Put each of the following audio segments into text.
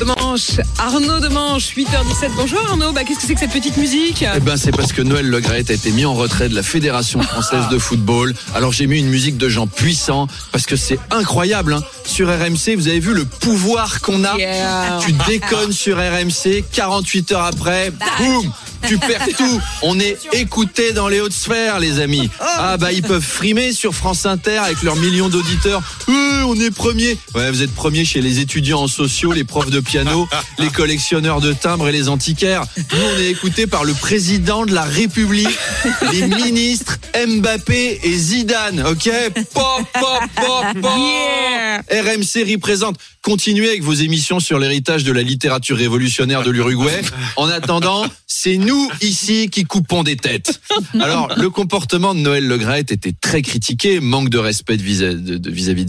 De Manche, Arnaud de Manche, 8h17. Bonjour Arnaud, bah, qu'est-ce que c'est que cette petite musique? Eh ben, c'est parce que Noël Le Graët a été mis en retrait de la Fédération française de football. Alors j'ai mis une musique de gens puissants parce que c'est incroyable. hein. Sur RMC, vous avez vu le pouvoir qu'on a? Yeah. Tu déconnes sur RMC, 48 heures après, boum, tu perds tout. On est écouté dans les hautes sphères, les amis. Ah bah ils peuvent frimer sur France Inter avec leurs millions d'auditeurs. Euh, on est premier. Ouais, vous êtes premier chez les étudiants en sociaux, les profs de piano, les collectionneurs de timbres et les antiquaires. Nous, on est écouté par le président de la République, les ministres Mbappé et Zidane. Ok, pop, pop, pop, pop. Yeah. RMC représente. Continuez avec vos émissions sur l'héritage de la littérature révolutionnaire de l'Uruguay. En attendant, c'est nous ici qui coupons des têtes. Alors, le comportement de Noël Le Graët était très critiqué, manque de respect de vis- de- de- vis-à-vis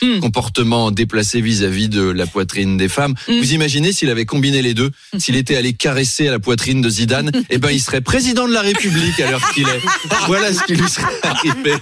de, Zidane, Mm. comportement déplacé vis-à-vis de la poitrine des femmes. Mm. Vous imaginez s'il avait combiné les deux, s'il était allé caresser la poitrine de Zidane, eh ben il serait président de la République à l'heure qu'il est. Voilà ce qui lui serait arrivé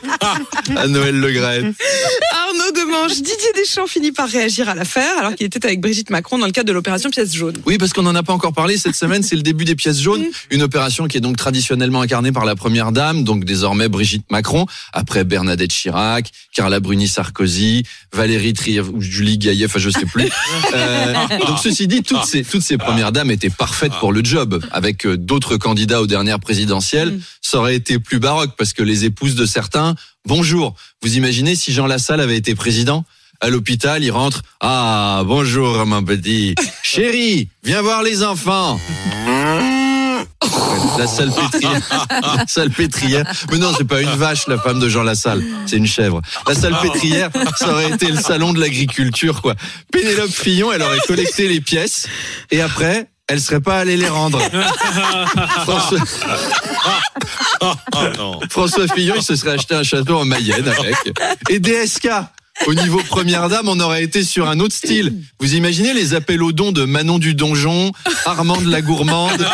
à Noël Le Graët. Arnaud Didier Deschamps finit par réagir à l'affaire alors qu'il était avec Brigitte Macron dans le cadre de l'opération pièce jaune. Oui, parce qu'on n'en a pas encore parlé cette semaine, c'est le début des pièces jaunes, une opération qui est donc traditionnellement incarnée par la première dame, donc désormais Brigitte Macron, après Bernadette Chirac, Carla Bruni Sarkozy, Valérie Trier ou Julie Gaillet, enfin je sais plus. Euh, donc ceci dit, toutes ces toutes ces premières dames étaient parfaites pour le job. Avec euh, d'autres candidats aux dernières présidentielles, ça aurait été plus baroque parce que les épouses de certains. Bonjour, vous imaginez si Jean Lassalle avait été président à l'hôpital, il rentre. Ah, bonjour, mon petit. Chérie, viens voir les enfants. La salpêtrière. La salpêtrière. Mais non, c'est pas une vache, la femme de Jean Lassalle. C'est une chèvre. La salpêtrière, ça aurait été le salon de l'agriculture, quoi. Pénélope Fillon, elle aurait collecté les pièces. Et après, elle serait pas allée les rendre. François, François Fillon, il se serait acheté un château en Mayenne avec. Et DSK. Au niveau première dame, on aurait été sur un autre style. Vous imaginez les appels aux dons de Manon du Donjon, Armande la gourmande,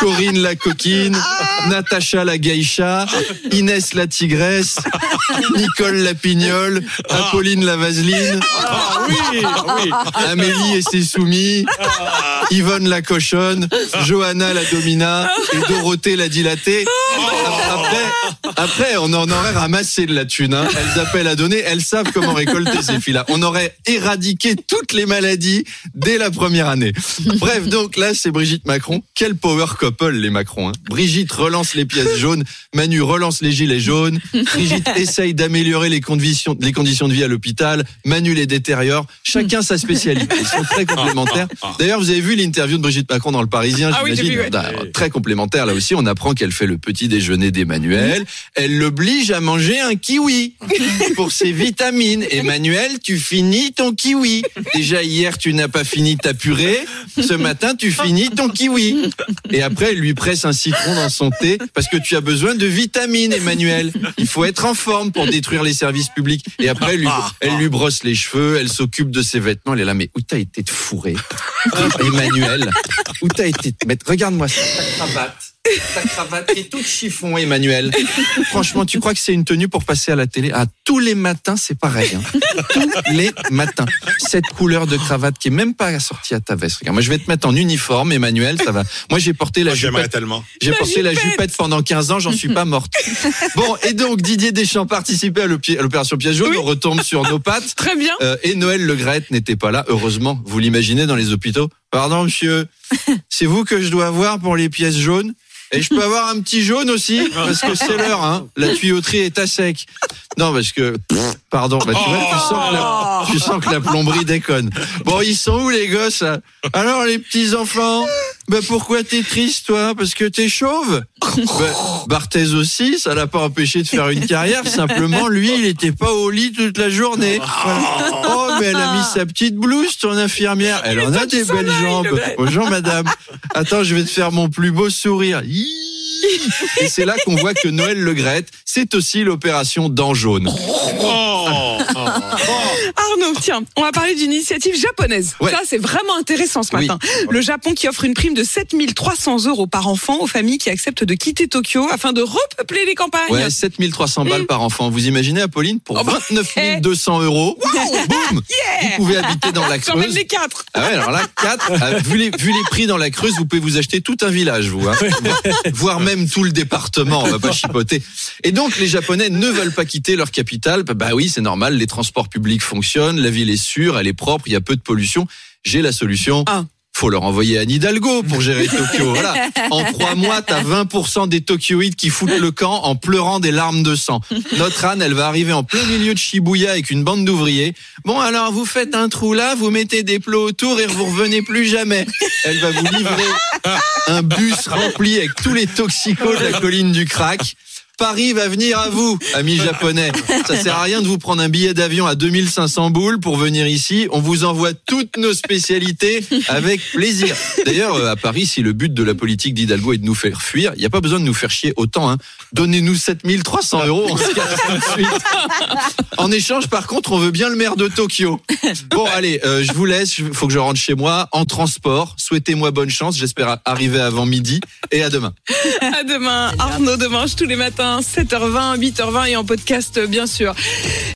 Corinne la coquine, Natacha la geisha, Inès la tigresse, Nicole la pignole, Apolline la vaseline, Amélie et ses soumis, Yvonne la cochonne, Johanna la domina et Dorothée la dilatée. Après, après, on en aurait ramassé de la thune. Hein. Elles appellent à donner, elles savent comment récolter ces filles-là. On aurait éradiqué toutes les maladies dès la première année. Bref, donc là, c'est Brigitte Macron. Quel power couple, les Macron. Hein. Brigitte relance les pièces jaunes, Manu relance les gilets jaunes, Brigitte essaye d'améliorer les conditions, les conditions de vie à l'hôpital, Manu les détériore. Chacun sa spécialité. Ils sont très complémentaires. D'ailleurs, vous avez vu l'interview de Brigitte Macron dans Le Parisien, Ah oui, j'imagine? D'ailleurs, Très complémentaire là aussi. On apprend qu'elle fait le petit déjeuner d'Emmanuel. Elle l'oblige à manger un kiwi pour ses vitamines. Emmanuel, tu finis ton kiwi. Déjà hier, tu n'as pas fini ta purée. Ce matin, tu finis ton kiwi. Et après, elle lui presse un citron dans son thé parce que tu as besoin de vitamines, Emmanuel. Il faut être en forme pour détruire les services publics. Et après, elle lui, brosse les cheveux, elle s'occupe de ses vêtements. Elle est là, mais où t'as été de fourré Emmanuel, où t'as été de mettre Regarde-moi ça, ta cravate. Ta cravate qui est toute chiffon, Emmanuel. Franchement, tu crois que c'est une tenue pour passer à la télé? Ah, tous les matins, c'est pareil. hein. Tous les matins. Cette couleur de cravate qui est même pas assortie à ta veste. Regarde, moi, je vais te mettre en uniforme, Emmanuel, ça va. Moi, j'ai porté la Moi, J'aimerais jupette. tellement. J'ai La porté la jupette. pendant 15 ans, j'en suis pas morte. Bon, et donc Didier Deschamps participait à l'opé- à l'opération Pièce jaune, Oui. on retombe sur nos pattes. Très bien. Euh, et Noël Le Graët n'était pas là, heureusement. Vous l'imaginez dans les hôpitaux Pardon, monsieur, c'est vous que je dois voir pour les pièces jaunes? Et je peux avoir un petit jaune aussi parce que c'est l'heure, hein. La tuyauterie est à sec. Non, parce que pardon, bah, tu vois, tu sens, tu sens que la plomberie déconne. Bon, ils sont où les gosses Alors les petits enfants, bah pourquoi t'es triste toi? Parce que t'es chauve? Bah, Barthez aussi, ça l'a pas empêché de faire une carrière. Simplement, lui, il était pas au lit toute la journée. Voilà. Oh, mais elle a mis sa petite blouse, ton infirmière. Elle en a des belles jambes. Bonjour, madame. Attends, je vais te faire mon plus beau sourire. Et c'est là qu'on voit que Noël Le Graët, c'est aussi l'opération dent jaune. Oh, Arnaud, tiens, on va parler d'une initiative japonaise. Ouais. Ça, c'est vraiment intéressant ce Oui. matin. Le Japon qui offre une prime de 7300 euros par enfant aux familles qui acceptent de quitter Tokyo afin de repeupler les campagnes. Ouais, 7300 balles par enfant. Vous imaginez, Apolline, pour Oh bah, 29 200 euros, boum, vous pouvez habiter dans la Creuse. les quatre. Ah ouais, alors là, 4, vu, les, vu les prix dans la Creuse, vous pouvez vous acheter tout un village, vous. Hein. Voire même tout le département, on va pas chipoter. Et donc, les Japonais ne veulent pas quitter leur capitale. Bah, bah oui, c'est normal, les transports publics fonctionnent, la ville est sûre, elle est propre, il y a peu de pollution. J'ai la solution. Ah. Faut leur envoyer Anne Hidalgo pour gérer Tokyo. Voilà. En trois mois, t'as 20% des Tokyoïdes qui foutent le camp en pleurant des larmes de sang. Notre Anne, elle va arriver en plein milieu de Shibuya avec une bande d'ouvriers. Bon, alors, vous faites un trou là, vous mettez des plots autour et vous revenez plus jamais. Elle va vous livrer un bus rempli avec tous les toxicos de la colline du crack. Paris va venir à vous, amis japonais. Ça sert à rien de vous prendre un billet d'avion à 2500 boules pour venir ici. On vous envoie toutes nos spécialités avec plaisir. D'ailleurs, euh, à Paris, si le but de la politique d'Hidalgo est de nous faire fuir, il n'y a pas besoin de nous faire chier autant. Hein. Donnez-nous 7300 euros, on se casse tout de suite. En échange, par contre, on veut bien le maire de Tokyo. Bon, allez, euh, je vous laisse. Il faut que je rentre chez moi en transport. Souhaitez-moi bonne chance. J'espère arriver avant midi. Et à demain. À demain. Arnaud Demange tous les matins, 7h20, 8h20 et en podcast, bien sûr.